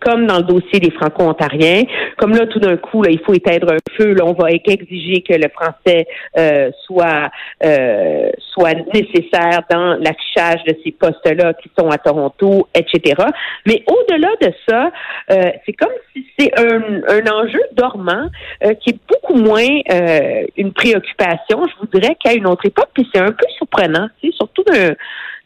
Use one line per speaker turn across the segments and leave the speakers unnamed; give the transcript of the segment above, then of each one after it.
Comme dans le dossier des Franco-Ontariens. Comme là, tout d'un coup, là, il faut éteindre un feu. Là, on va exiger que le français euh, soit euh, soit nécessaire dans l'affichage de ces postes-là qui sont à Toronto, etc. Mais au-delà de ça, euh, c'est comme si c'est un, un enjeu dormant euh, qui est beaucoup moins euh, une préoccupation, je vous dirais, qu'à une autre époque. Puis c'est un peu surprenant, surtout d'un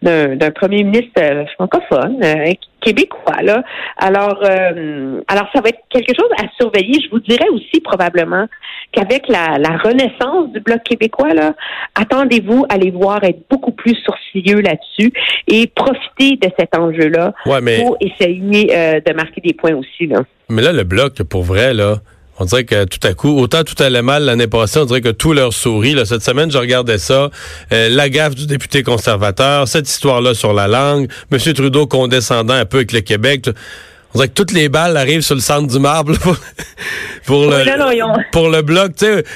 d'un premier ministre euh, francophone euh, québécois là. Alors euh, alors ça va être quelque chose à surveiller. Je vous dirais aussi probablement qu'avec la, la renaissance du bloc québécois là, attendez-vous à les voir être beaucoup plus sourcilleux là-dessus et profiter de cet enjeu-là pour essayer de marquer des points aussi là.
Mais là le bloc pour vrai là on dirait que tout à coup, autant tout allait mal l'année passée, on dirait que tout leur sourit. Là, cette semaine, je regardais ça. Euh, la gaffe du député conservateur, cette histoire-là sur la langue, M. Trudeau condescendant un peu avec le Québec. On dirait que toutes les balles arrivent sur le centre du marbre pour, le, pour le bloc.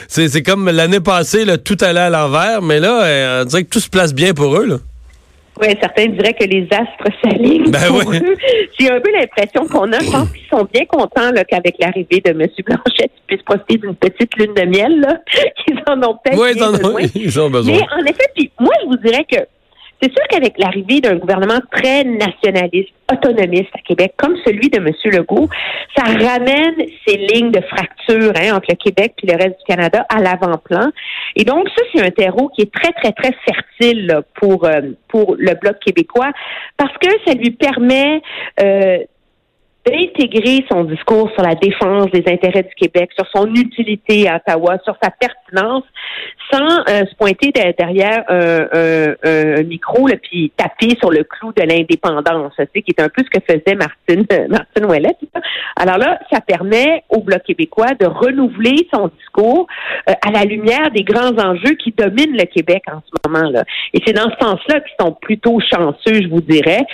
C'est comme l'année passée, là, tout allait à l'envers, mais là, euh, on dirait que tout se place bien pour eux. Là.
Oui, certains diraient que les astres s'alignent ben eux. J'ai un peu l'impression qu'on a. Je pense qu'ils sont bien contents qu'avec l'arrivée de M. Blanchette, ils puissent profiter d'une petite lune de miel. Là. Ils en ont peut-être
oui, ils en ont besoin.
Mais en effet, puis moi, je vous dirais que c'est sûr qu'avec l'arrivée d'un gouvernement très nationaliste, autonomiste à Québec, comme celui de M. Legault, ça ramène ces lignes de fracture hein, entre le Québec et le reste du Canada à l'avant-plan. Et donc, ça, c'est un terreau qui est très, très, très fertile pour, euh, pour le Bloc québécois parce que ça lui permet euh, d'intégrer son discours sur la défense des intérêts du Québec, sur son utilité à Ottawa, sur sa pertinence, sans euh, se pointer derrière un, micro et puis taper sur le clou de l'indépendance, qui est un peu ce que faisait Martine Martine Ouellet. Alors là, ça permet au Bloc québécois de renouveler son discours euh, à la lumière des grands enjeux qui dominent le Québec en ce moment-là. Et c'est dans ce sens-là qu'ils sont plutôt chanceux, je vous dirais.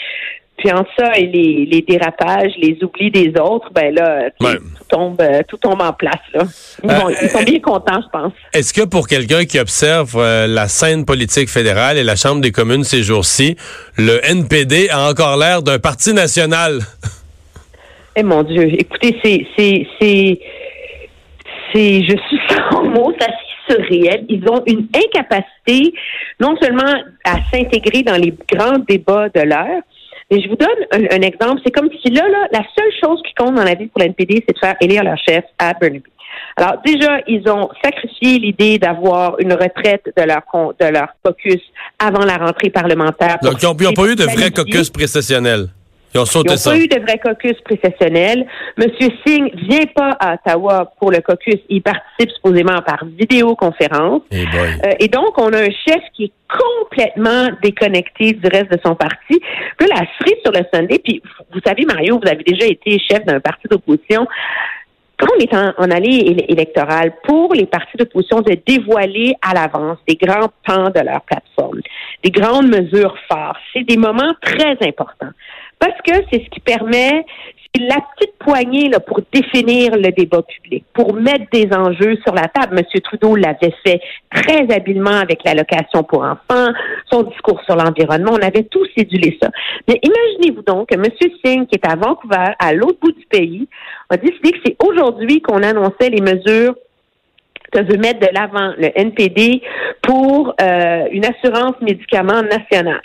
Puis entre ça et les, dérapages, les oublis des autres, ben là, tout, tombe, euh, tout tombe en place. Là. Ils, euh, sont bien contents, je pense.
Est-ce que pour quelqu'un qui observe euh, la scène politique fédérale et la Chambre des communes ces jours-ci, le NPD a encore l'air d'un parti national?
Eh mon Dieu, écoutez, c'est, c'est, c'est, c'est, je suis sans mots, c'est surréel. Ils ont une incapacité non seulement à s'intégrer dans les grands débats de l'heure, et je vous donne un, exemple. C'est comme si là, là, la seule chose qui compte dans la vie pour l'NPD, c'est de faire élire leur chef à Burnaby. Alors déjà, ils ont sacrifié l'idée d'avoir une retraite de leur de leur caucus avant la rentrée parlementaire.
Donc ils n'ont pas eu de vrai caucus précessionnel. Ils
n'ont pas eu de vrai caucus précessionnel. Monsieur Singh vient pas à Ottawa pour le caucus. Il participe supposément par vidéoconférence.
Eh
euh, et donc, on a un chef qui est complètement déconnecté du reste de son parti. Puis la cerise sur le Sunday, puis vous savez, Mario, vous avez déjà été chef d'un parti d'opposition quand on est en, allée électorale, pour les partis d'opposition de dévoiler à l'avance des grands pans de leur plateforme, des grandes mesures fortes, c'est des moments très importants. Parce que c'est ce qui permet, c'est la petite poignée là, pour définir le débat public, pour mettre des enjeux sur la table. M. Trudeau l'avait fait très habilement avec l'allocation pour enfants, son discours sur l'environnement. On avait tous cédulé ça. Mais imaginez-vous donc que M. Singh, qui est à Vancouver, à l'autre bout du pays, a décidé que c'est aujourd'hui qu'on annonçait les mesures que veut mettre de l'avant le NPD pour euh, une assurance médicaments nationale.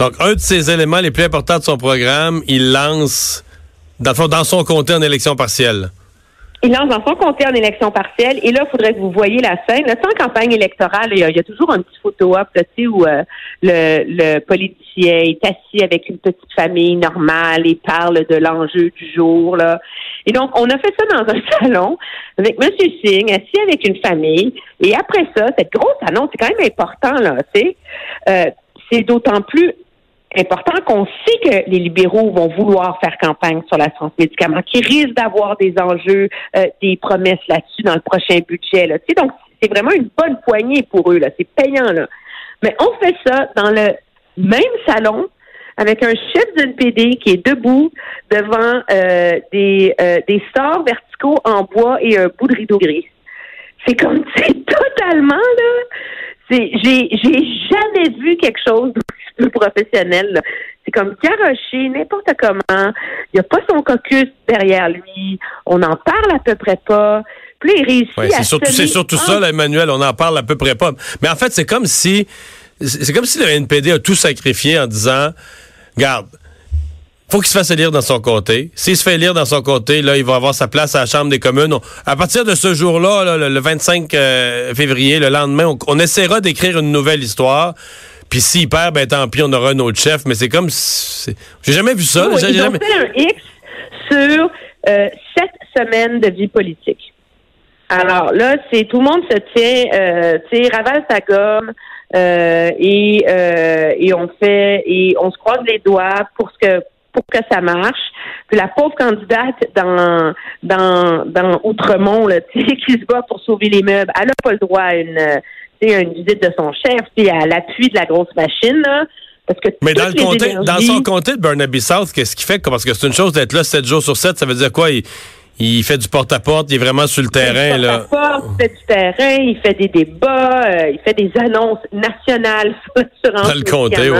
Donc, un de ces éléments les plus importants de son programme, il lance, dans, dans son comté en élection partielle.
Il lance dans son comté en élection partielle. Et là, il faudrait que vous voyez la scène. Là, sans campagne électorale, il y, a, toujours un petit photo-op où euh, le, le, politicien est assis avec une petite famille normale et parle de l'enjeu du jour. Et donc, on a fait ça dans un salon avec M. Singh, assis avec une famille. Et après ça, cette grosse annonce, c'est quand même important, là, tu sais. Euh, c'est d'autant plus important qu'on sait que les libéraux vont vouloir faire campagne sur la santé médicaments, qui risquent d'avoir des enjeux, euh, des promesses là-dessus dans le prochain budget. Là. Tu sais, donc, c'est vraiment une bonne poignée pour eux. Là. C'est payant. Là. Mais on fait ça dans le même salon avec un chef d'une PD qui est debout devant euh, des, euh, des stores verticaux en bois et un bout de rideau gris. C'est comme, c'est totalement, là, j'ai, j'ai jamais vu quelque chose plus professionnel. C'est comme garoché, n'importe comment. Il n'y a pas son caucus derrière lui. On n'en parle à peu près pas. Puis il réussit
Ouais,
à
c'est surtout, c'est ça, là, Emmanuel. On en parle à peu près pas. Mais en fait, c'est comme si, c'est comme si le NPD a tout sacrifié en disant, garde, faut qu'il se fasse élire dans son comté. S'il se fait élire dans son comté, là, il va avoir sa place à la Chambre des communes. On- à partir de ce jour-là, là, le, le 25 euh, février, le lendemain, on, on essaiera d'écrire une nouvelle histoire. Puis s'il perd, ben tant pis, on aura un autre chef. Mais c'est comme, j'ai jamais vu ça.
Oui,
J'ai jamais-
fait un X sur euh, sept semaines de vie politique. Alors là, c'est tout le monde se tient, euh, tu sais, ravale sa gomme euh, et euh, et on fait et on se croise les doigts pour ce que pour que ça marche. Puis la pauvre candidate dans dans dans Outremont, là, tu sais, qui se bat pour sauver les meubles, elle n'a pas le droit à une une visite de son chef, puis à l'appui de la grosse machine là. Parce que
Mais dans le son comté de Burnaby South, qu'est-ce qu'il fait? Parce que c'est une chose d'être là 7 jours sur 7, ça veut dire quoi? Il, il fait du porte-à-porte, il est vraiment sur le terrain,
Il
là.
Il fait du terrain, il fait des débats, euh, il fait des annonces nationales sur l'assurance
Dans le comté.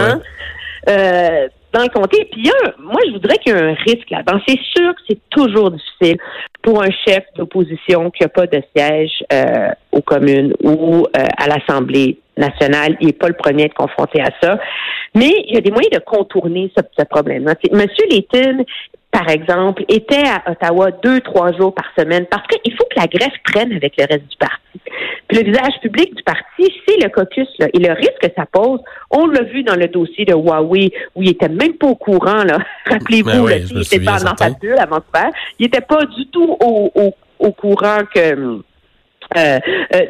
Euh, dans le comté. Puis il y a moi, je voudrais qu'il y ait un risque là-dedans. C'est sûr que c'est toujours difficile pour un chef d'opposition qui n'a pas de siège euh, aux communes ou euh, à l'Assemblée nationale. Il n'est pas le premier à être confronté à ça. Mais il y a des moyens de contourner ce, problème-là. Monsieur Layton, par exemple, était à Ottawa deux, trois jours par semaine parce qu'il faut que la greffe prenne avec le reste du parti. Puis le visage public du parti, c'est le caucus. Là. Et le risque que ça pose, on l'a vu dans le dossier de Huawei, où il était même pas au courant. là. Rappelez-vous,
Ben oui,
il était pas dans sa bulle avant de faire. Il était pas du tout au, au, au courant que euh, euh,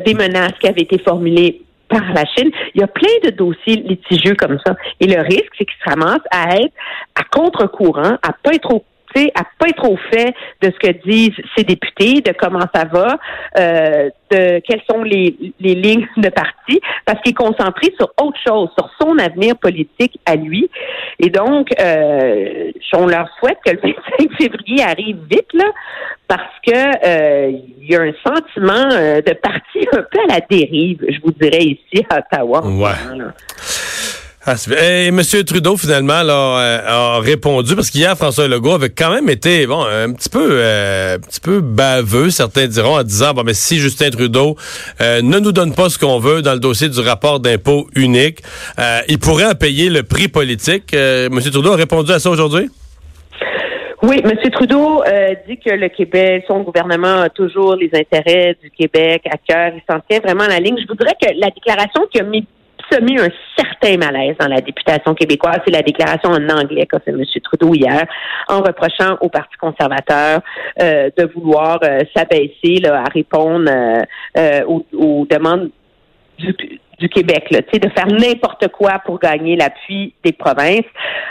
des menaces qui avaient été formulées par la Chine. Il y a plein de dossiers litigieux comme ça. Et le risque, c'est qu'ils se ramassent à être à contre-courant, à pas être au tu sais, à pas être au fait de ce que disent ces députés, de comment ça va, euh, de quelles sont les, les lignes de parti, parce qu'il est concentré sur autre chose, sur son avenir politique à lui. Et donc, euh, on leur souhaite que le 25 février arrive vite, là, parce que euh, il y a un sentiment euh, de parti un peu à la dérive, je vous dirais, ici à Ottawa.
Ouais.
moment, là.
Ah, c'est- et M. Trudeau, finalement, là, euh, a répondu, parce qu'hier, François Legault avait quand même été, bon, un petit peu, euh, un petit peu baveux, certains diront, en disant, bon, mais si Justin Trudeau euh, ne nous donne pas ce qu'on veut dans le dossier du rapport d'impôt unique, euh, il pourrait en payer le prix politique. Euh, M. Trudeau a répondu à ça aujourd'hui?
Oui, M. Trudeau euh, dit que le Québec, son gouvernement a toujours les intérêts du Québec à cœur. Il s'en tient vraiment à la ligne. Je voudrais que la déclaration qui a mis semé un certain malaise dans la députation québécoise, c'est la déclaration en anglais qu'a fait M. Trudeau hier, en reprochant au Parti conservateur euh, de vouloir euh, s'abaisser à répondre euh, euh, aux, aux demandes du, du Québec, là, de faire n'importe quoi pour gagner l'appui des provinces.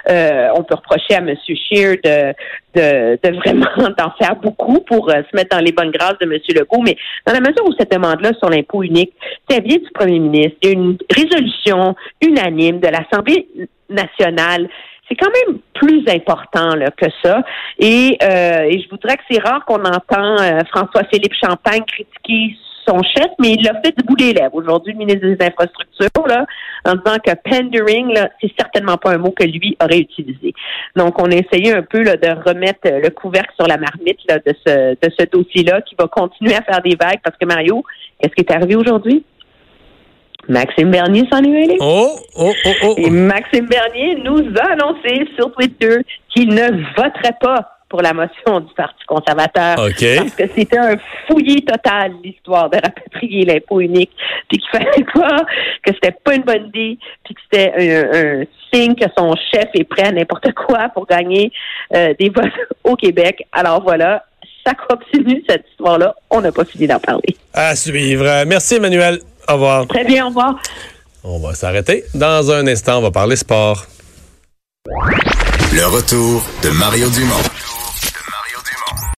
Euh, on peut reprocher à M. Scheer de, de, de vraiment d'en faire beaucoup pour euh, se mettre dans les bonnes grâces de M. Legault, mais dans la mesure où cette demande-là sur l'impôt unique, ça vient du premier ministre, il y a une résolution unanime de l'Assemblée nationale c'est quand même plus important là, que ça. Et, euh, et je voudrais que c'est rare qu'on entend euh, François-Philippe Champagne critiquer son chef, mais il l'a fait du bout des lèvres aujourd'hui, le ministre des Infrastructures, là, en disant que pandering, là, c'est certainement pas un mot que lui aurait utilisé. Donc, on a essayé un peu là, de remettre euh, le couvercle sur la marmite là, de ce, de ce dossier-là qui va continuer à faire des vagues parce que Mario, qu'est-ce qui est arrivé aujourd'hui? Maxime Bernier s'en est mêlé.
Oh, oh, oh, oh.
Et Maxime Bernier nous a annoncé sur Twitter qu'il ne voterait pas pour la motion du Parti conservateur.
OK.
Parce que c'était un fouillis total, l'histoire de rapatrier l'impôt unique. Puis qu'il fallait pas, que c'était pas une bonne idée, puis que c'était un, un signe que son chef est prêt à n'importe quoi pour gagner euh, des votes au Québec. Alors voilà, ça continue cette histoire-là. On n'a pas fini d'en parler.
À suivre. Merci, Emmanuel. Au revoir.
Très bien, au revoir.
On va s'arrêter. Dans un instant, on va parler sport.
Le retour de Mario Dumont.